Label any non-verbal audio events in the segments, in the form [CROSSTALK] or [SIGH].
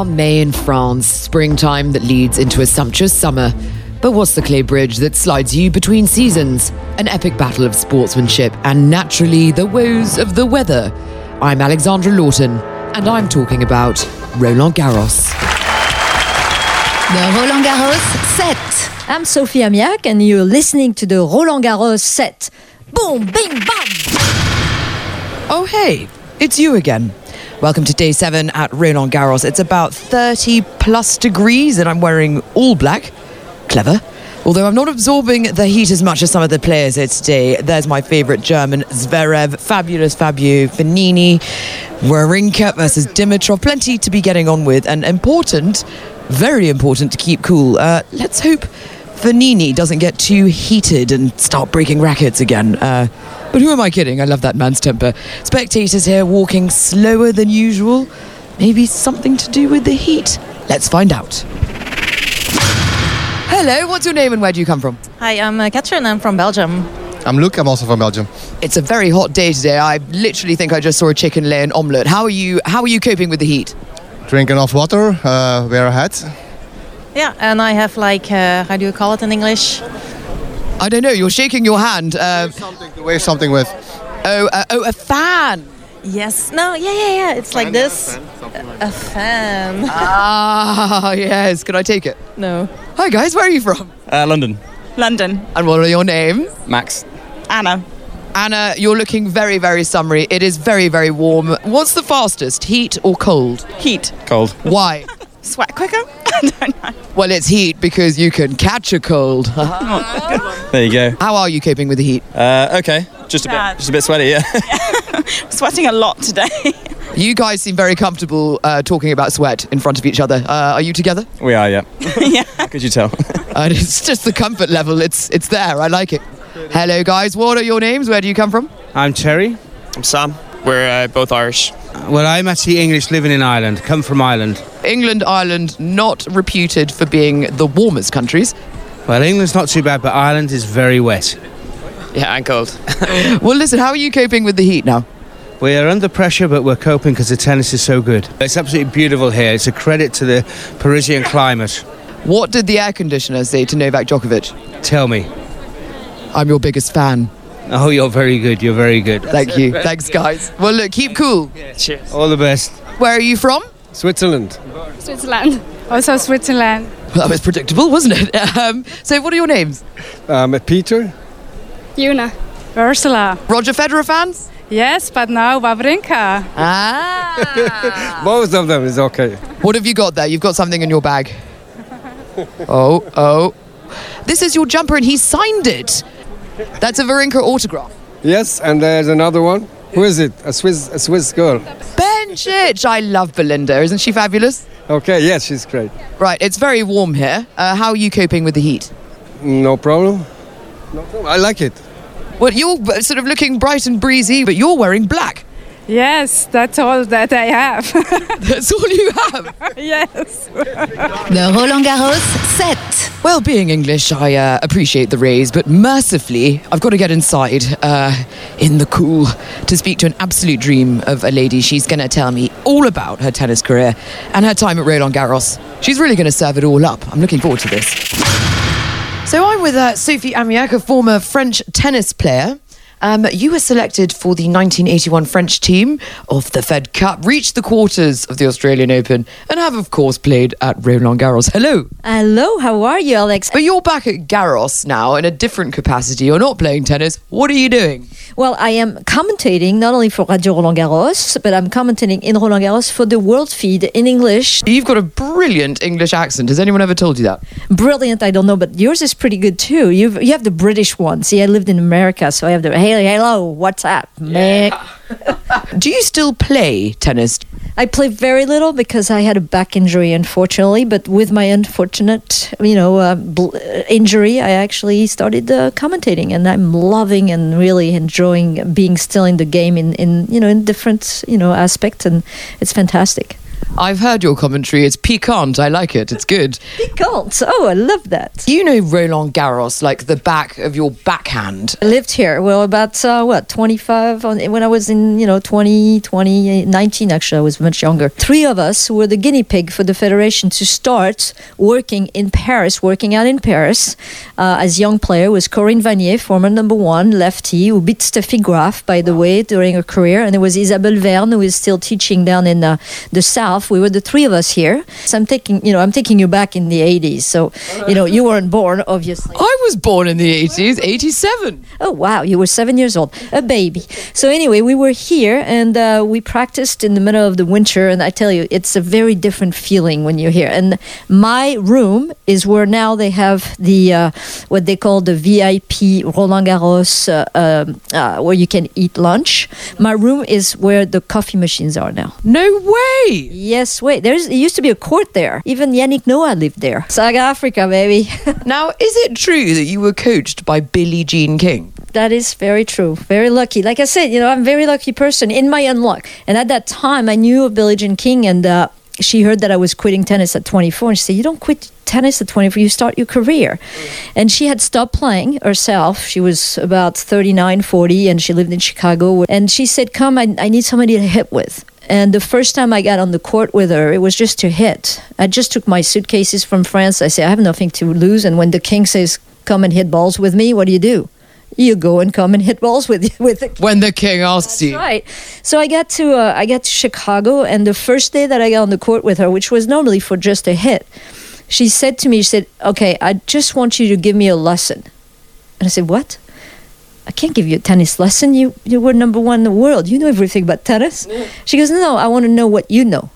calm May in France, springtime that leads into a sumptuous summer. But what's the clay bridge that slides you between seasons? An epic battle of sportsmanship and naturally the woes of the weather. I'm Alexandra Lawton, and I'm talking about Roland Garros. The Roland Garros set. I'm Sophie Amiach, and you're listening to the Roland Garros set. Boom, bing, bam! Oh, hey, it's you again. Welcome to day seven at Roland Garros. It's about 30 plus degrees, and I'm wearing all black. Clever. Although I'm not absorbing the heat as much as some of the players here today. There's my favourite German, Zverev, fabulous Fabio, Fognini, Wawrinka versus Dimitrov. Plenty to be getting on with, and important, very important to keep cool. Uh, let's hope Fognini doesn't get too heated and start breaking rackets again. Uh, but who am I kidding? I love that man's temper. Spectators here walking slower than usual. Maybe something to do with the heat. Let's find out. Hello, what's your name and where do you come from? Hi, I'm uh, Catherine. I'm from Belgium. I'm Luke. I'm also from Belgium. It's a very hot day today. I literally think I just saw a chicken lay an omelette. How are you? How are you coping with the heat? Drink enough water. Uh, wear a hat. Yeah, and I have like, uh, how do you call it in English? I don't know. You're shaking your hand. Uh, Something to wave something with. oh, uh, oh, a fan. Yes. No. Yeah, yeah, yeah. It's like this. A fan. [LAUGHS] Ah, yes. Could I take it? no. Hi guys, where are you from? Uh, London. London. And what are your names? Max. Anna. Anna, you're looking very, very summery. It is very, very warm. What's the fastest, heat or cold? Heat. Cold. Why? [LAUGHS] Sweat quicker? I don't know. well, it's heat because you can catch a cold. [LAUGHS] There you go. How are you coping with the heat? Uh, okay. Just a Bad. bit. Just a bit sweaty. Yeah. [LAUGHS] Sweating a lot today. [LAUGHS] You guys seem very comfortable uh, talking about sweat in front of each other. Uh, are you together? we are. Yeah. yeah. How could you tell? Uh, it's just the comfort level. It's it's there. I like it. Hello, guys. What are your names? Where do you come from? I'm Terry. I'm Sam. We're uh, both Irish. Well, I'm actually English living in Ireland. Come from Ireland. England, Ireland, not reputed for being the warmest countries. Well, England's not too bad, but Ireland is very wet. Yeah, and cold. [LAUGHS] Well, listen. How are you coping with the heat now? We are under pressure, but we're coping because the tennis is so good. It's absolutely beautiful here. It's a credit to the Parisian climate. What did the air conditioner say to Novak Djokovic? Tell me. I'm your biggest fan. Oh, you're very good. You're very good. Thank you. Thanks, guys. Well, look, keep cool. Cheers. All the best. Where are you from? Switzerland. Switzerland. Also Switzerland. Well, that was predictable, wasn't it? [LAUGHS] Um, so, what are your names? Um, Peter. Yuna. Ursula. Roger Federer fans? Yes, but now Wawrinka. Ah. [LAUGHS] Both of them is okay. what have you got there? You've got something in your bag. [LAUGHS] Oh, oh. This is your jumper, and he signed it. That's a Wawrinka autograph. Yes, and there's another one. Who is it? A Swiss, a Swiss girl. Bencic! I love Belinda. Isn't she fabulous? Okay, yes, she's great. Right, it's very warm here. Uh, how are you coping with the heat? No problem. No problem. I like it. Well, you're sort of looking bright and breezy, but you're wearing black. Yes, that's all that I have. [LAUGHS] That's all you have. yes. The Roland Garros set. Well, being English, I uh, appreciate the raise, but mercifully, I've got to get inside uh, in the cool to speak to an absolute dream of a lady. She's going to tell me all about her tennis career and her time at Roland Garros. She's really going to serve it all up. I'm looking forward to this. So I'm with uh, Sophie Amiach, a former French tennis player. Um, you were selected for the 1981 French team of the Fed Cup, reached the quarters of the Australian Open, and have, of course, played at Roland Garros. Hello. Hello, how are you, Alex? But you're back at Garros now in a different capacity. You're not playing tennis. What are you doing? Well, I am commentating not only for Radio Roland Garros, but I'm commentating in Roland Garros for the world feed in English. You've got a brilliant English accent. Has anyone ever told you that? Brilliant, I don't know, but yours is pretty good too. You've, you have the British one. See, I lived in America, so I have the hey, hello, what's up, Mick? [LAUGHS] Do you still play tennis? I play very little because I had a back injury, unfortunately. But with my unfortunate, you know, uh, bl- uh, injury, I actually started uh, commentating, and I'm loving and really enjoying being still in the game in, in you know in different you know aspects, and it's fantastic. I've heard your commentary. It's piquant. I like it. It's good. [LAUGHS] Piquant. Oh, I love that. You know Roland Garros like the back of your backhand. I lived here. Well, about uh, what 25 on, when I was in you know 20, 20, 19 actually. I was much younger. Three of us were the guinea pig for the federation to start working in Paris, working out in Paris uh, as young player was Corinne Vanier, former number one lefty who beat Steffi Graf by the way during her career, and there was Isabelle Verne who is still teaching down in uh, the south. We were the three of us here. So I'm taking you know I'm taking you back in the 80s. So you know you weren't born obviously. I was born in the 80s, 87. Oh wow, you were seven years old, a baby. So anyway, we were here and uh, we practiced in the middle of the winter, and I tell you, it's a very different feeling when you're here. And my room is where now they have the uh, what they call the VIP Roland Garros, uh, um, uh, where you can eat lunch. My room is where the coffee machines are now. No way. Yes, wait. There's it used to be a court there. Even Yannick Noah lived there. Saga Africa, baby. [LAUGHS] Now, is it true that you were coached by Billie Jean King? That is very true. Very lucky. Like I said, you know, I'm a very lucky person in my unluck. And at that time, I knew of Billie Jean King, and uh, she heard that I was quitting tennis at 24, and she said, "You don't quit tennis at 24. You start your career." And she had stopped playing herself. She was about 39, 40, and she lived in Chicago. And she said, "Come, I, I need somebody to hit with." And the first time I got on the court with her, it was just to hit. I just took my suitcases from France. I said, I have nothing to lose. And when the king says, come and hit balls with me, what do you do? You go and come and hit balls with with the king. When the king asks you. Right. So I got to uh, I got to Chicago, and the first day that I got on the court with her, which was normally for just a hit, she said to me, she said, "Okay, I just want you to give me a lesson." And I said, "What?" I can't give you a tennis lesson. You you were number one in the world. You know everything about tennis. She goes, No, I want to know what you know.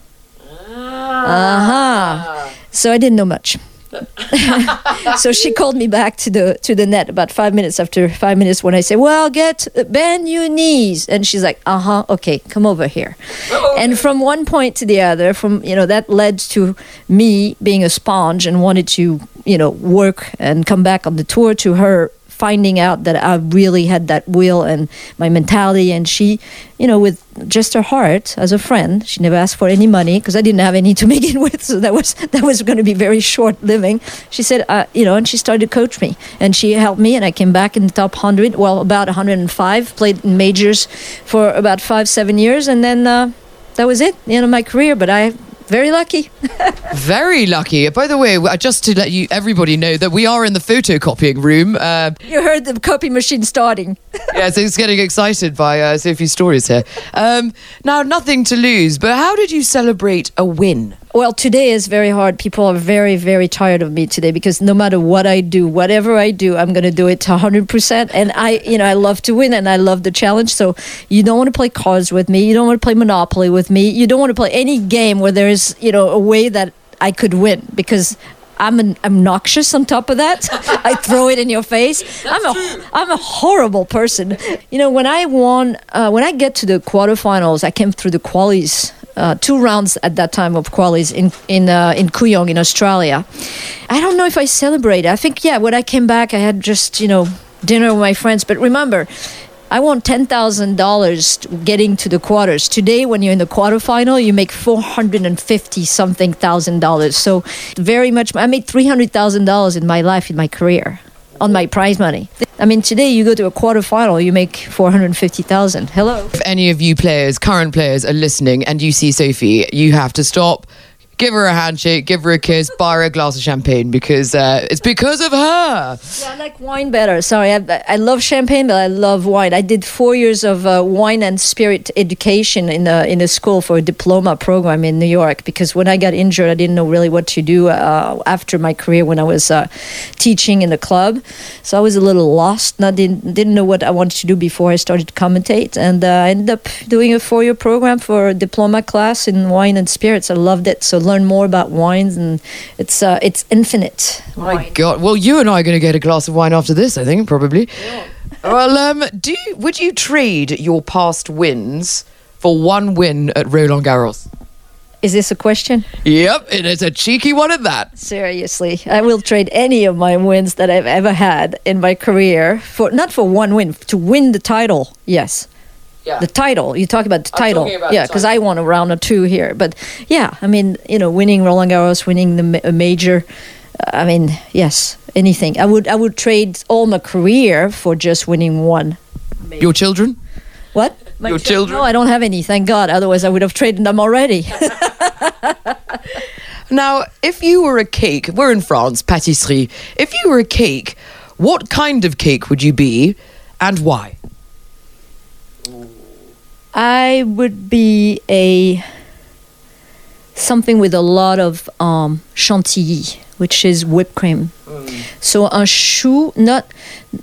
Ah. Uh huh. So I didn't know much. [LAUGHS] so she [LAUGHS] called me back to the to the net about five minutes after five minutes when I say, "Well, get bend your knees," and she's like, "Uh huh, okay, come over here." And from one point to the other, from you know that led to me being a sponge and wanted to you know work and come back on the tour to her finding out that I really had that will and my mentality. And she, you know, with just her heart as a friend, she never asked for any money because I didn't have any to [LAUGHS] begin with. So that was that was going to be very short living. She said, uh, you know, and she started to coach me and she helped me. And I came back in the top hundred, well, about 105. Played majors for about five, seven years, and then uh, that was it, the end of my career. But I. Very lucky. [LAUGHS] Very lucky. By the way, uh, just to let you everybody know that we are in the photocopying room. Uh, You heard the copy machine starting. [LAUGHS] yeah, so it's getting excited by uh, Sophie's stories here. Um, now, nothing to lose, but how did you celebrate a win? Well, today is very hard. People are very, very tired of me today because no matter what I do, whatever I do, I'm going to do it to 100%. And I, you know, I love to win and I love the challenge. So you don't want to play cards with me. You don't want to play Monopoly with me. You don't want to play any game where there's, you know, a way that I could win because I'm an obnoxious on top of that. [LAUGHS] I throw it in your face. I'm a I'm a horrible person. You know, when I won, uh, when I get to the quarterfinals, I came through the qualies. Uh, two rounds at that time of qualies in in uh, in Kooyong in Australia. I don't know if I celebrated. I think yeah. When I came back, I had just you know dinner with my friends. But remember, I won ten thousand dollars getting to the quarters. Today, when you're in the quarterfinal, you make four hundred and fifty something thousand dollars. So, very much. I made three hundred thousand dollars in my life, in my career, on my prize money. I mean, today you go to a quarterfinal, you make four hundred fifty thousand. Hello. If any of you players, current players, are listening and you see Sophie, you have to stop. Give her a handshake, give her a kiss, [LAUGHS] buy her a glass of champagne because uh, it's because of her. Yeah, I like wine better. Sorry, I, I love champagne, but I love wine. I did four years of uh, wine and spirit education in a in a school for a diploma program in New York. Because when I got injured, I didn't know really what to do uh, after my career when I was uh, teaching in the club. So I was a little lost. Not didn't didn't know what I wanted to do before I started to commentate, and uh, I ended up doing a four year program for a diploma class in wine and spirits. I loved it. So learn more about wines, and it's uh, it's infinite. My God. Well, you and I are going to get a glass of wine after this, I think, probably. Well, um, do you, would you trade your past wins for one win at Roland Garros? Is this a question? Yep, it's a cheeky one at that. Seriously, I will trade any of my wins that I've ever had in my career for not for one win to win the title. Yes, Yeah. The title. You talk about the I'm title. about yeah, because I won a round or two here. But yeah, I mean, you know, winning Roland Garros, winning the ma- major. uh, I mean, yes, anything. I would I would trade all my career for just winning one. Your children? What? My Your chil- children? No, I don't have any. Thank God. Otherwise, I would have traded them already. [LAUGHS] [LAUGHS] Now, if you were a cake, we're in France, pâtisserie. If you were a cake, what kind of cake would you be and why? I would be a something with a lot of um, chantilly, which is whipped cream. So a chou, not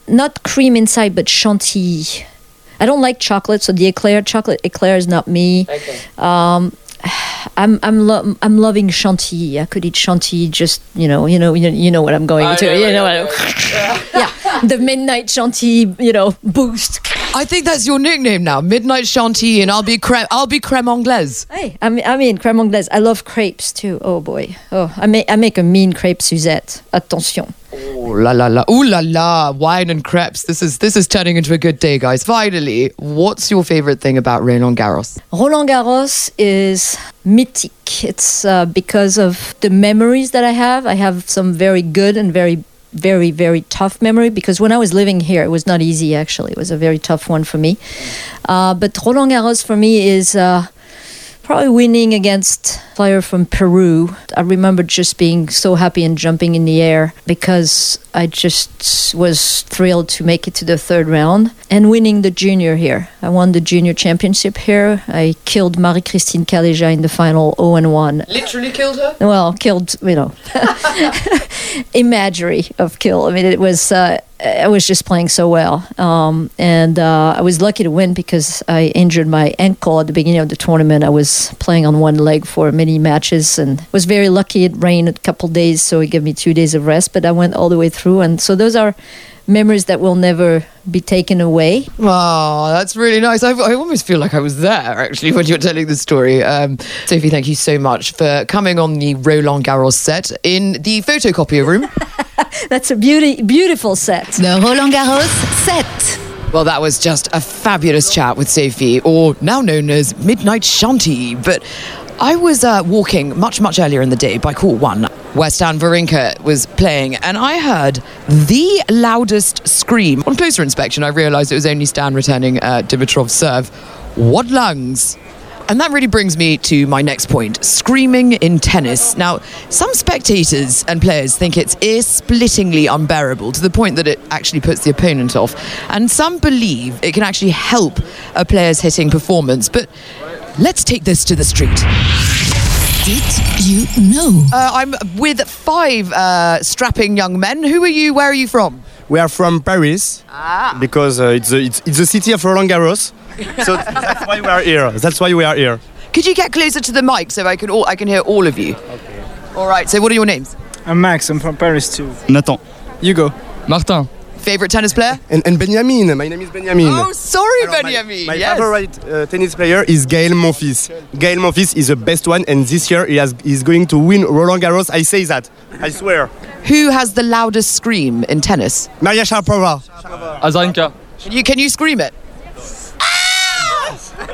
not cream inside, but chantilly. I don't like chocolate, so the eclair chocolate eclair is not me. Um, I'm I'm lo- I'm loving chantilly. I could eat chantilly just you know you know you, you know what I'm going to you know what I- [LAUGHS] yeah [LAUGHS] the midnight chantilly you know boost. I think that's your nickname now, Midnight Chantilly, and I'll be creme. I'll be creme anglaise. Hey, I mean, I mean crème anglaise. I love crepes too. Oh boy. Oh, I make I make a mean crepe Suzette. Attention. Oh la la la! Ooh la la! Wine and crepes. This is this is turning into a good day, guys. Finally, what's your favorite thing about Roland Garros? Roland Garros is mythic. It's uh, because of the memories that I have. I have some very good and very very very tough memory because when I was living here, it was not easy. Actually, it was a very tough one for me. Uh, but Roland Garros for me is. Uh, Probably winning against a player from Peru. I remember just being so happy and jumping in the air because I just was thrilled to make it to the third round and winning the junior here. I won the junior championship here. I killed Marie-Christine Calleja in the final 0 and 1. Literally killed her. Well, killed, you know, [LAUGHS] imagery of kill. I mean, it was, uh, I was just playing so well. Um, and uh, I was lucky to win because I injured my ankle at the beginning of the tournament. I was playing on one leg for many matches and was very lucky. It rained a couple days, so it gave me two days of rest, but I went all the way through. And so those are memories that will never be taken away. Oh, that's really nice. I, I almost feel like I was there actually when you were telling the story. Um, Sophie, thank you so much for coming on the Roland Garros set in the photocopier room. [LAUGHS] [LAUGHS] That's a beauty, beautiful set. The Roland Garros set. Well, that was just a fabulous chat with Sophie, or now known as Midnight Shanty. But I was uh, walking much, much earlier in the day by court one, where Stan Wawrinka was playing, and I heard the loudest scream. On closer inspection, I realised it was only Stan returning uh, Dimitrov's serve. What lungs! And that really brings me to my next point screaming in tennis. Now, some spectators and players think it's ear splittingly unbearable to the point that it actually puts the opponent off. And some believe it can actually help a player's hitting performance. But let's take this to the street. Did you know? Uh, I'm with five uh, strapping young men. Who are you? Where are you from? We are from Paris because uh, it's, the, it's, it's the city of Roland Garros. [LAUGHS] so that's why we are here. That's why we are here. Could you get closer to the mic so I can all I can hear all of you? Okay. All right. So, what are your names? I'm Max. I'm from Paris too. Nathan. Hugo. Martin. Favorite tennis player? And, and Benjamin. My name is Benjamin. Oh, sorry, Alors, my- Benjamin. My, yes. favorite uh, tennis player is Gael Monfils. Gael Monfils is the best one, and this year he has he's going to win Roland Garros. I say that. I swear. Who has the loudest scream in tennis? Maria Sharapova. Azarenka. Can you can you scream it?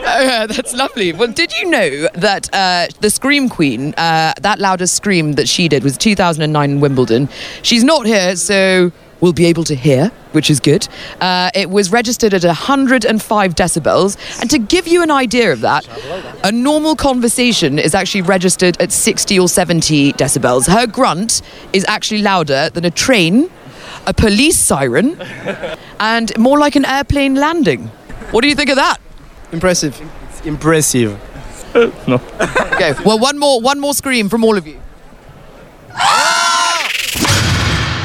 Yeah, [LAUGHS] that's lovely. Well, did you know that uh, the Scream Queen, uh, that loudest scream that she did was 2009 in Wimbledon? She's not here, so we'll be able to hear, which is good. Uh, it was registered at 105 decibels. And to give you an idea of that, a normal conversation is actually registered at 60 or 70 decibels. Her grunt is actually louder than a train, a police siren, [LAUGHS] and more like an airplane landing. What do you think of that? Impressive. It's impressive. no. Okay, well, one more, one more scream from all of you. [GASPS]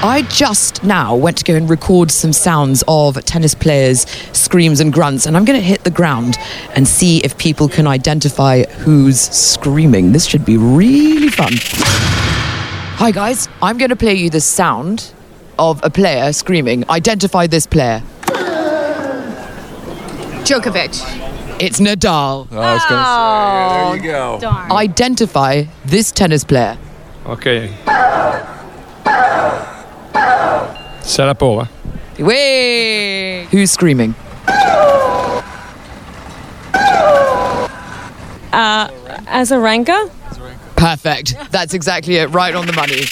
I just now went to go and record some sounds of tennis players' screams and grunts, and I'm going to hit the ground and see if people can identify who's screaming. This should be really fun. Hi, guys. I'm going to play you the sound of a player screaming. Identify this player. Djokovic. It's Nadal. Oh, I was gonna say, there you go. Darn. Identify this tennis player. Okay. Sharapova. Way! Who's screaming? Uh, Azarenka. Perfect. That's exactly it. Right on the money.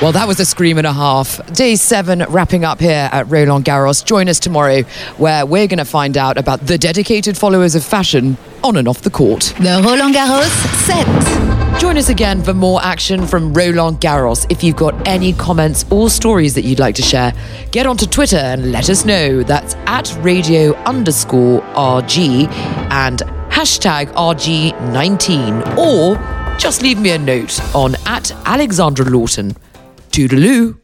Well, that was a scream and a half. Day seven wrapping up here at Roland Garros. Join us tomorrow where we're going to find out about the dedicated followers of fashion on and off the court. The Roland Garros set. Join us again for more action from Roland Garros. If you've got any comments or stories that you'd like to share, get onto Twitter and let us know. That's at radio underscore RG and hashtag RG19. Or just leave me a note on at Alexandra Lawton. Toodaloo.